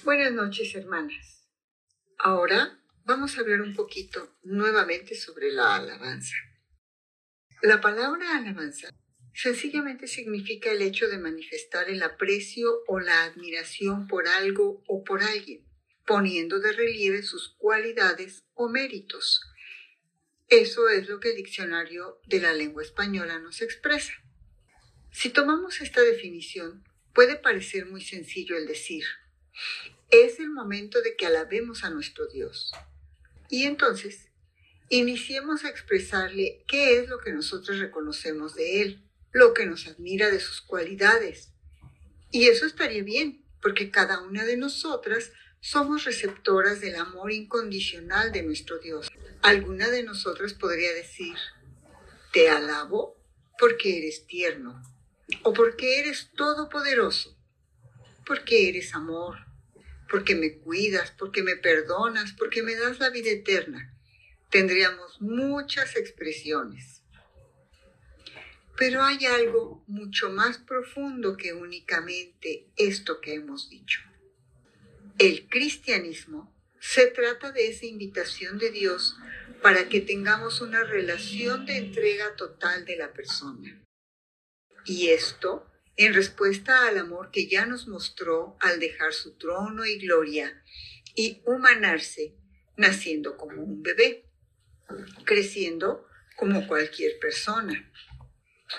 Buenas noches, hermanas. Ahora vamos a hablar un poquito nuevamente sobre la alabanza. La palabra alabanza sencillamente significa el hecho de manifestar el aprecio o la admiración por algo o por alguien, poniendo de relieve sus cualidades o méritos. Eso es lo que el diccionario de la lengua española nos expresa. Si tomamos esta definición, puede parecer muy sencillo el decir, es el momento de que alabemos a nuestro Dios. Y entonces, iniciemos a expresarle qué es lo que nosotros reconocemos de Él, lo que nos admira de sus cualidades. Y eso estaría bien, porque cada una de nosotras somos receptoras del amor incondicional de nuestro Dios. Alguna de nosotras podría decir, te alabo porque eres tierno, o porque eres todopoderoso, porque eres amor, porque me cuidas, porque me perdonas, porque me das la vida eterna. Tendríamos muchas expresiones. Pero hay algo mucho más profundo que únicamente esto que hemos dicho. El cristianismo se trata de esa invitación de Dios para que tengamos una relación de entrega total de la persona. Y esto en respuesta al amor que ya nos mostró al dejar su trono y gloria y humanarse, naciendo como un bebé, creciendo como cualquier persona,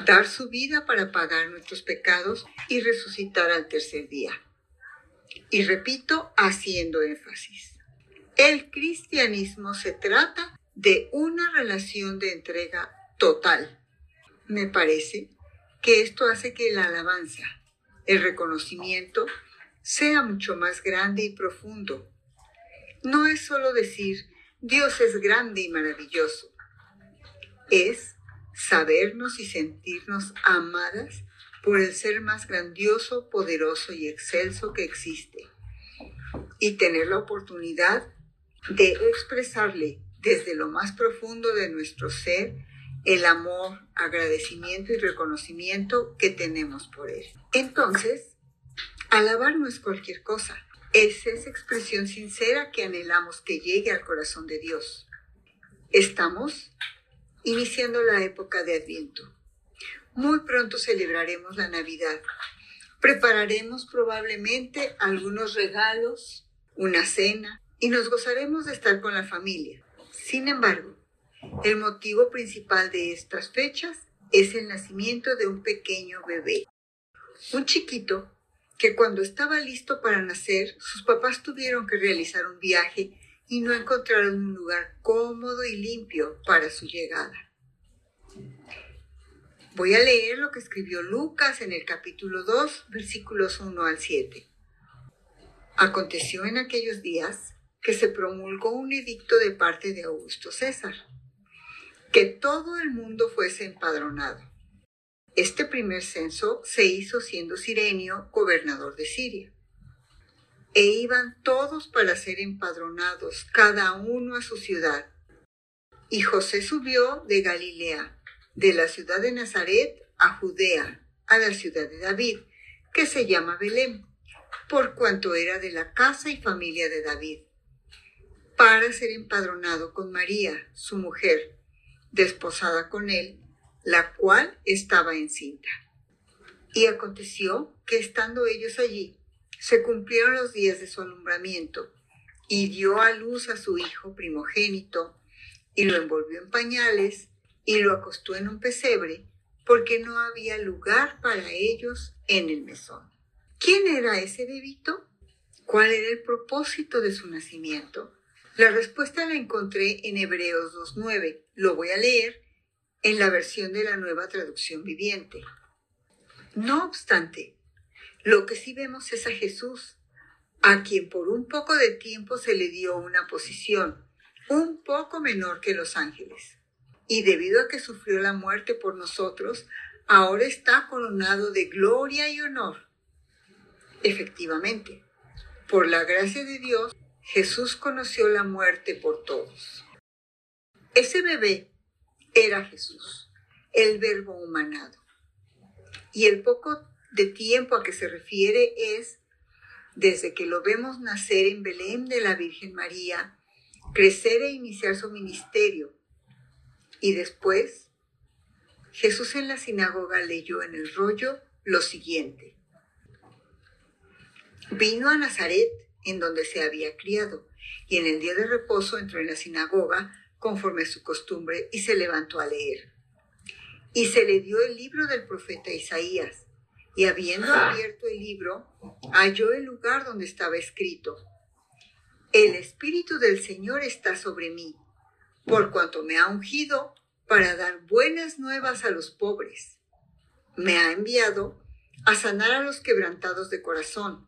dar su vida para pagar nuestros pecados y resucitar al tercer día. Y repito, haciendo énfasis. El cristianismo se trata de una relación de entrega total. Me parece que esto hace que la alabanza, el reconocimiento, sea mucho más grande y profundo. No es solo decir, Dios es grande y maravilloso. Es sabernos y sentirnos amadas por el ser más grandioso, poderoso y excelso que existe. Y tener la oportunidad de expresarle desde lo más profundo de nuestro ser el amor, agradecimiento y reconocimiento que tenemos por Él. Entonces, alabar no es cualquier cosa, es esa expresión sincera que anhelamos que llegue al corazón de Dios. Estamos iniciando la época de Adviento. Muy pronto celebraremos la Navidad. Prepararemos probablemente algunos regalos, una cena y nos gozaremos de estar con la familia. Sin embargo, el motivo principal de estas fechas es el nacimiento de un pequeño bebé. Un chiquito que cuando estaba listo para nacer, sus papás tuvieron que realizar un viaje y no encontraron un lugar cómodo y limpio para su llegada. Voy a leer lo que escribió Lucas en el capítulo 2, versículos 1 al 7. Aconteció en aquellos días que se promulgó un edicto de parte de Augusto César que todo el mundo fuese empadronado. Este primer censo se hizo siendo Sirenio gobernador de Siria. E iban todos para ser empadronados, cada uno a su ciudad. Y José subió de Galilea, de la ciudad de Nazaret a Judea, a la ciudad de David, que se llama Belén, por cuanto era de la casa y familia de David, para ser empadronado con María, su mujer desposada con él, la cual estaba encinta. Y aconteció que estando ellos allí, se cumplieron los días de su alumbramiento, y dio a luz a su hijo primogénito, y lo envolvió en pañales, y lo acostó en un pesebre, porque no había lugar para ellos en el mesón. ¿Quién era ese bebito? ¿Cuál era el propósito de su nacimiento? La respuesta la encontré en Hebreos 2.9. Lo voy a leer en la versión de la nueva traducción viviente. No obstante, lo que sí vemos es a Jesús, a quien por un poco de tiempo se le dio una posición un poco menor que los ángeles. Y debido a que sufrió la muerte por nosotros, ahora está coronado de gloria y honor. Efectivamente, por la gracia de Dios, Jesús conoció la muerte por todos. Ese bebé era Jesús, el verbo humanado. Y el poco de tiempo a que se refiere es desde que lo vemos nacer en Belén de la Virgen María, crecer e iniciar su ministerio. Y después, Jesús en la sinagoga leyó en el rollo lo siguiente. Vino a Nazaret, en donde se había criado, y en el día de reposo entró en la sinagoga, conforme a su costumbre, y se levantó a leer. Y se le dio el libro del profeta Isaías, y habiendo abierto el libro, halló el lugar donde estaba escrito, El Espíritu del Señor está sobre mí, por cuanto me ha ungido para dar buenas nuevas a los pobres. Me ha enviado a sanar a los quebrantados de corazón,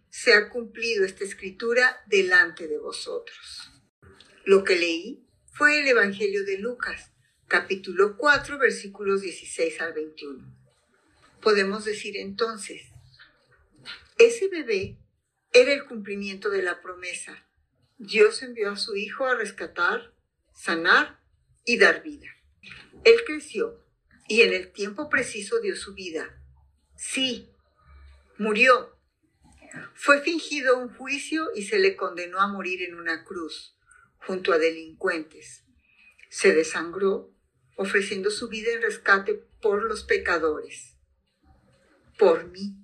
se ha cumplido esta escritura delante de vosotros. Lo que leí fue el Evangelio de Lucas, capítulo 4, versículos 16 al 21. Podemos decir entonces, ese bebé era el cumplimiento de la promesa. Dios envió a su Hijo a rescatar, sanar y dar vida. Él creció y en el tiempo preciso dio su vida. Sí, murió fue fingido un juicio y se le condenó a morir en una cruz, junto a delincuentes. Se desangró, ofreciendo su vida en rescate por los pecadores. Por mí.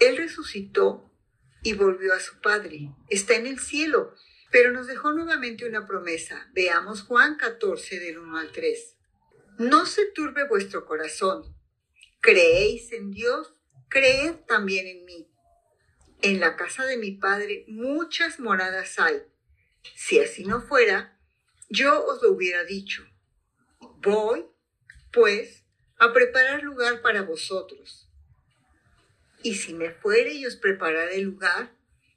Él resucitó y volvió a su Padre. Está en el cielo, pero nos dejó nuevamente una promesa. Veamos Juan 14 del 1 al 3. No se turbe vuestro corazón. Creéis en Dios, creed también en mí. En la casa de mi padre muchas moradas hay. Si así no fuera, yo os lo hubiera dicho. Voy, pues, a preparar lugar para vosotros. Y si me fuere y os prepararé lugar,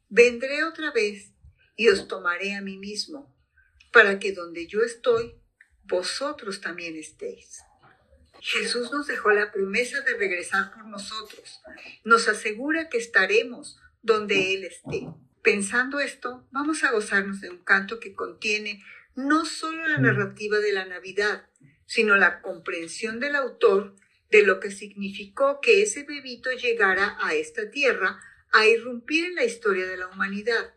vendré otra vez y os tomaré a mí mismo, para que donde yo estoy, vosotros también estéis. Jesús nos dejó la promesa de regresar por nosotros. Nos asegura que estaremos donde Él esté. Pensando esto, vamos a gozarnos de un canto que contiene no solo la narrativa de la Navidad, sino la comprensión del autor de lo que significó que ese bebito llegara a esta tierra a irrumpir en la historia de la humanidad.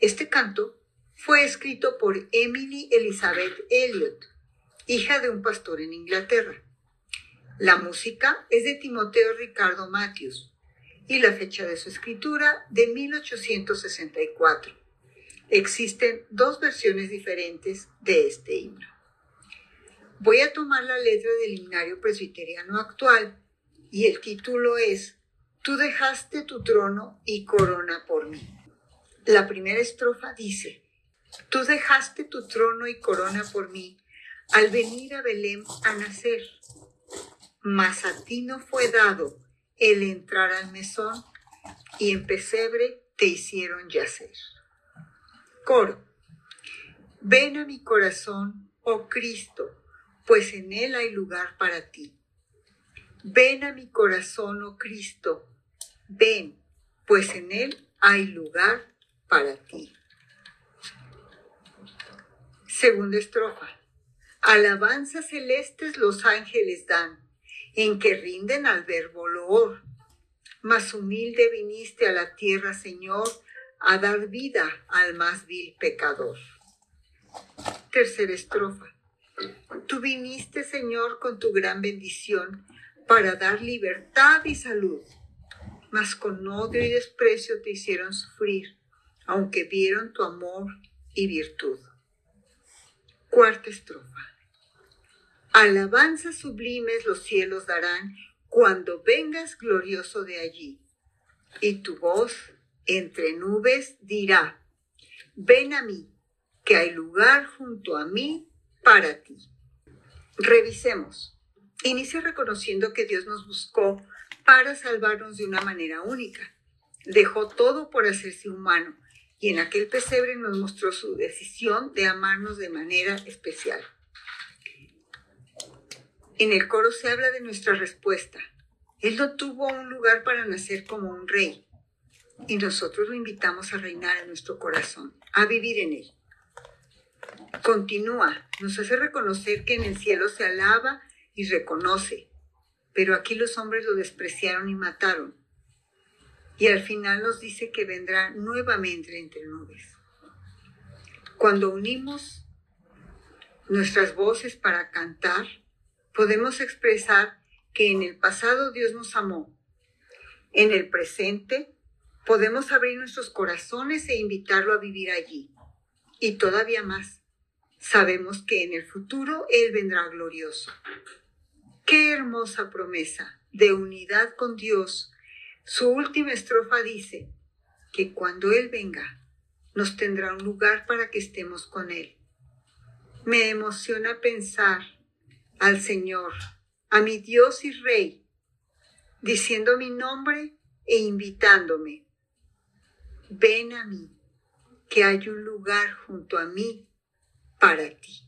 Este canto fue escrito por Emily Elizabeth Elliot, hija de un pastor en Inglaterra. La música es de Timoteo Ricardo Matthews, y la fecha de su escritura de 1864. Existen dos versiones diferentes de este himno. Voy a tomar la letra del himnario presbiteriano actual y el título es Tú dejaste tu trono y corona por mí. La primera estrofa dice, Tú dejaste tu trono y corona por mí al venir a Belén a nacer, mas a ti no fue dado el entrar al mesón y en pesebre te hicieron yacer. Coro. Ven a mi corazón, oh Cristo, pues en él hay lugar para ti. Ven a mi corazón, oh Cristo, ven, pues en él hay lugar para ti. Segunda estrofa. Alabanzas celestes los ángeles dan en que rinden al verbo loor. Más humilde viniste a la tierra, Señor, a dar vida al más vil pecador. Tercera estrofa. Tú viniste, Señor, con tu gran bendición para dar libertad y salud, mas con odio y desprecio te hicieron sufrir, aunque vieron tu amor y virtud. Cuarta estrofa. Alabanzas sublimes los cielos darán cuando vengas glorioso de allí. Y tu voz entre nubes dirá, ven a mí, que hay lugar junto a mí para ti. Revisemos. Inicia reconociendo que Dios nos buscó para salvarnos de una manera única. Dejó todo por hacerse humano y en aquel pesebre nos mostró su decisión de amarnos de manera especial. En el coro se habla de nuestra respuesta. Él no tuvo un lugar para nacer como un rey, y nosotros lo invitamos a reinar en nuestro corazón, a vivir en él. Continúa, nos hace reconocer que en el cielo se alaba y reconoce, pero aquí los hombres lo despreciaron y mataron. Y al final nos dice que vendrá nuevamente entre nubes. Cuando unimos nuestras voces para cantar, podemos expresar que en el pasado Dios nos amó. En el presente podemos abrir nuestros corazones e invitarlo a vivir allí. Y todavía más, sabemos que en el futuro Él vendrá glorioso. Qué hermosa promesa de unidad con Dios. Su última estrofa dice que cuando Él venga, nos tendrá un lugar para que estemos con Él. Me emociona pensar al Señor, a mi Dios y Rey, diciendo mi nombre e invitándome. Ven a mí, que hay un lugar junto a mí para ti.